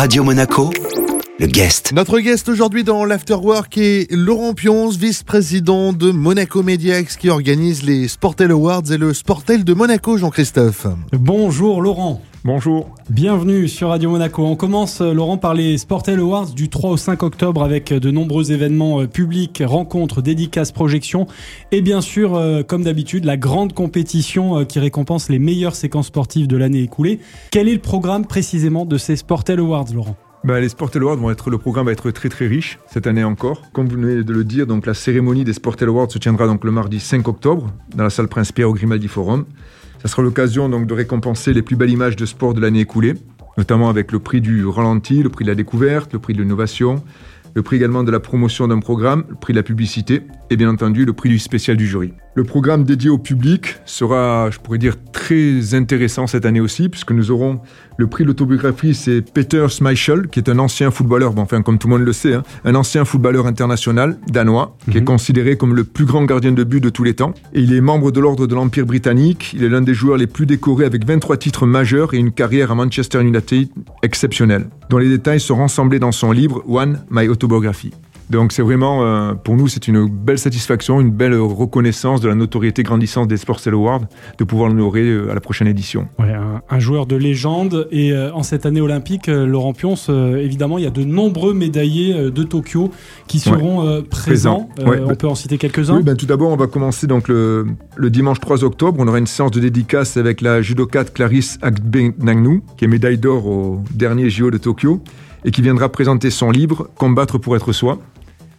Radio Monaco, le guest. Notre guest aujourd'hui dans l'Afterwork est Laurent Pionce, vice-président de Monaco Mediax qui organise les Sportel Awards et le Sportel de Monaco, Jean-Christophe. Bonjour Laurent. Bonjour. Bienvenue sur Radio Monaco. On commence, euh, Laurent, par les Sportel Awards du 3 au 5 octobre avec de nombreux événements euh, publics, rencontres, dédicaces, projections et bien sûr, euh, comme d'habitude, la grande compétition qui récompense les meilleures séquences sportives de l'année écoulée. Quel est le programme précisément de ces Sportel Awards, Laurent? Bah, les Sportel Awards vont être, le programme va être très très riche cette année encore. Comme vous venez de le dire, donc la cérémonie des Sportel Awards se tiendra donc le mardi 5 octobre dans la salle Prince-Pierre au Grimaldi Forum. Ça sera l'occasion donc de récompenser les plus belles images de sport de l'année écoulée, notamment avec le prix du ralenti, le prix de la découverte, le prix de l'innovation, le prix également de la promotion d'un programme, le prix de la publicité et bien entendu le prix du spécial du jury. Le programme dédié au public sera, je pourrais dire, très intéressant cette année aussi, puisque nous aurons le prix de l'autobiographie, c'est Peter Schmeichel, qui est un ancien footballeur, bon, enfin comme tout le monde le sait, hein, un ancien footballeur international danois, qui est mhm. considéré comme le plus grand gardien de but de tous les temps. Et il est membre de l'ordre de l'Empire britannique, il est l'un des joueurs les plus décorés avec 23 titres majeurs et une carrière à Manchester United exceptionnelle, dont les détails sont rassemblés dans son livre One, My Autobiography. Donc c'est vraiment, euh, pour nous, c'est une belle satisfaction, une belle reconnaissance de la notoriété grandissante des Sports Awards de pouvoir l'honorer euh, à la prochaine édition. Ouais, un, joueur de légende et euh, en cette année olympique, Laurent Pionce, évidemment, il y a de nombreux médaillés de Tokyo qui seront présents. on peut en citer quelques-uns. Oui, ben, tout d'abord, on va commencer donc le, le, dimanche 3 octobre. On aura une séance de dédicace avec la judokate Clarisse Agbenagnou, qui est médaille d'or au dernier JO de Tokyo et qui viendra présenter son livre Combattre pour être soi.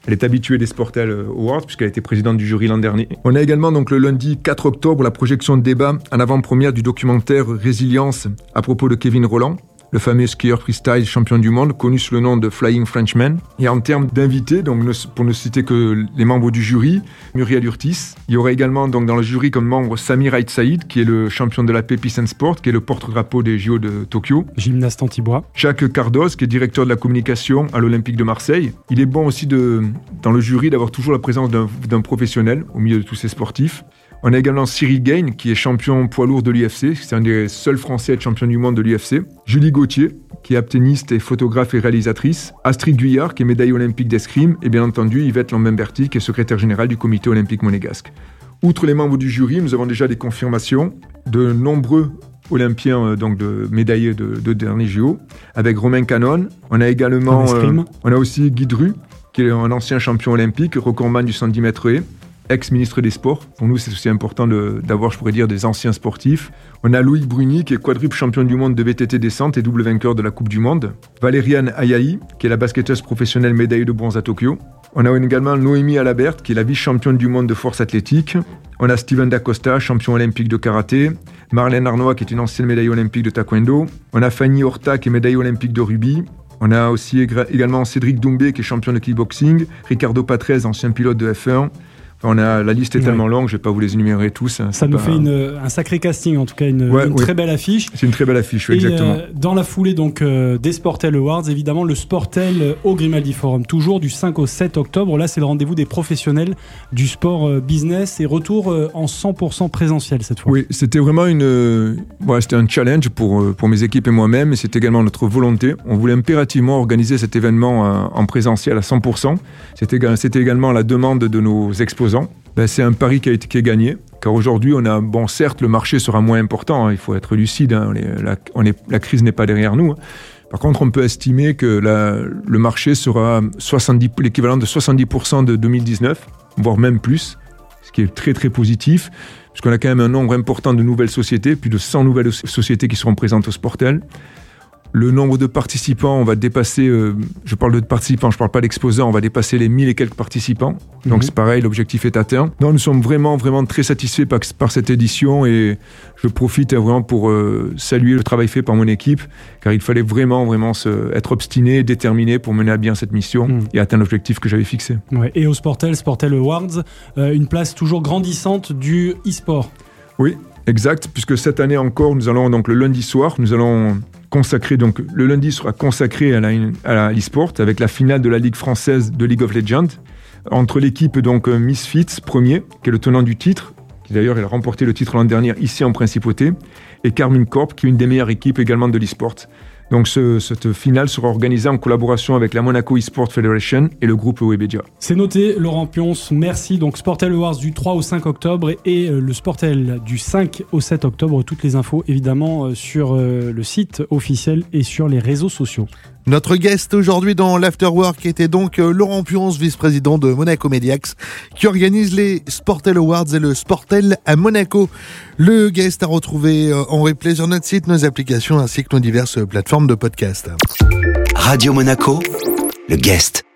Elle est habituée des Sportel Awards puisqu'elle a été présidente du jury l'an dernier. On a également donc le lundi 4 octobre la projection de débat en avant-première du documentaire Résilience à propos de Kevin Roland le fameux skieur freestyle champion du monde, connu sous le nom de Flying Frenchman. Et en termes d'invités, donc pour ne citer que les membres du jury, Muriel Urtis. Il y aura également donc dans le jury comme membre Samir Aït Saïd, qui est le champion de la Peace and Sport, qui est le porte-drapeau des JO de Tokyo. Gymnaste anti-bois. Jacques Cardos, qui est directeur de la communication à l'Olympique de Marseille. Il est bon aussi de, dans le jury d'avoir toujours la présence d'un professionnel au milieu de tous ces sportifs. On a également Cyril Gain, qui est champion poids lourd de l'UFC. C'est un des seuls Français à être champion du monde de l'UFC. Julie Gauthier, qui est apténiste et photographe et réalisatrice. Astrid Guyard, qui est médaille olympique d'escrime. Et bien entendu, Yvette Lamberti, qui est secrétaire générale du comité olympique monégasque. Outre les membres du jury, nous avons déjà des confirmations de nombreux olympiens euh, donc de médaillés de, de dernier JO, avec Romain Canon. On a également, euh, on a aussi Guy Dru, qui est un ancien champion olympique, recordman du 110 mètres haies ex-ministre des Sports. Pour nous, c'est aussi important d'avoir, je pourrais dire, des anciens sportifs. On a Louis Bruni, qui est quadruple champion du monde de VTT descente et double vainqueur de la Coupe du Monde. Valériane Ayaï, qui est la basketteuse professionnelle médaille de bronze à Tokyo. On a également Noémie Alabert, qui est la vice-championne du monde de force athlétique. On a Steven Dacosta, champion olympique de karaté. Marlène Arnois, qui est une ancienne médaille olympique de taekwondo. On a Fanny Horta, qui est médaille olympique de rugby. On a aussi également Cédric Doumbé, qui est champion de kickboxing. Ricardo Patrese, ancien pilote de F1. On a, la liste est tellement longue, je ne vais pas vous les énumérer tous. Hein, Ça nous fait un sacré casting, en tout cas, une, très belle affiche. C'est une très belle affiche, exactement. Euh, dans la foulée donc euh, des Sportel Awards, évidemment, le Sportel euh, au Grimaldi Forum, toujours du 5 au 7 octobre. Là, c'est le rendez-vous des professionnels du sport business et retour en 100% présentiel cette fois. Oui, c'était vraiment une, c'était un challenge pour, pour mes équipes et moi-même, et c'est également notre volonté. On voulait impérativement organiser cet événement en présentiel à 100%. C'était également la demande de nos exposants ben, c'est un pari qui été gagné. Car aujourd'hui, on a, bon, certes, le marché sera moins important, hein, il faut être lucide, hein, est, la, crise n'est pas derrière nous. Hein. Par contre, on peut estimer que le marché sera l'équivalent de 70% de 2019, voire même plus, ce qui est très très positif, puisqu'on a quand même un nombre important de nouvelles sociétés, plus de 100 nouvelles sociétés qui seront présentes au Sportel. Le nombre de participants, on va dépasser, euh, je parle de participants, je parle pas d'exposants, on va dépasser les 1000 et quelques participants. Donc mhm. c'est pareil, l'objectif est atteint. Non, nous sommes vraiment, vraiment très satisfaits par, cette édition et je profite vraiment pour euh, saluer le travail fait par mon équipe, car il fallait vraiment, vraiment se, être obstiné, déterminé pour mener à bien cette mission mhm. et atteindre l'objectif que j'avais fixé. Et au Sportel, Sportel Awards, euh, une place toujours grandissante du e-sport. Oui, exact, puisque cette année encore, nous allons donc le lundi soir, nous allons consacré, donc le lundi sera consacré à l'e-sport avec la finale de la Ligue française de League of Legends entre l'équipe donc Misfits premier, qui est le tenant du titre, qui d'ailleurs a remporté le titre l'an dernier ici en Principauté, et Carmine Corp, qui est une des meilleures équipes également de l'e-sport. Donc ce, cette finale sera organisée en collaboration avec la Monaco eSport Federation et le groupe Webedia. C'est noté, Laurent Pionce, merci. Donc Sportel Awards du 3 au 5 octobre et euh, le Sportel du 5 au 7 octobre. Toutes les infos évidemment euh, sur euh, le site officiel et sur les réseaux sociaux. Notre guest aujourd'hui dans l'Afterwork était donc Laurent Pionce, vice-président de Monaco Mediax, qui organise les Sportel Awards et le Sportel à Monaco. Le guest a retrouvé en replay sur notre site, nos applications ainsi que nos diverses de podcast. Radio Monaco, le guest.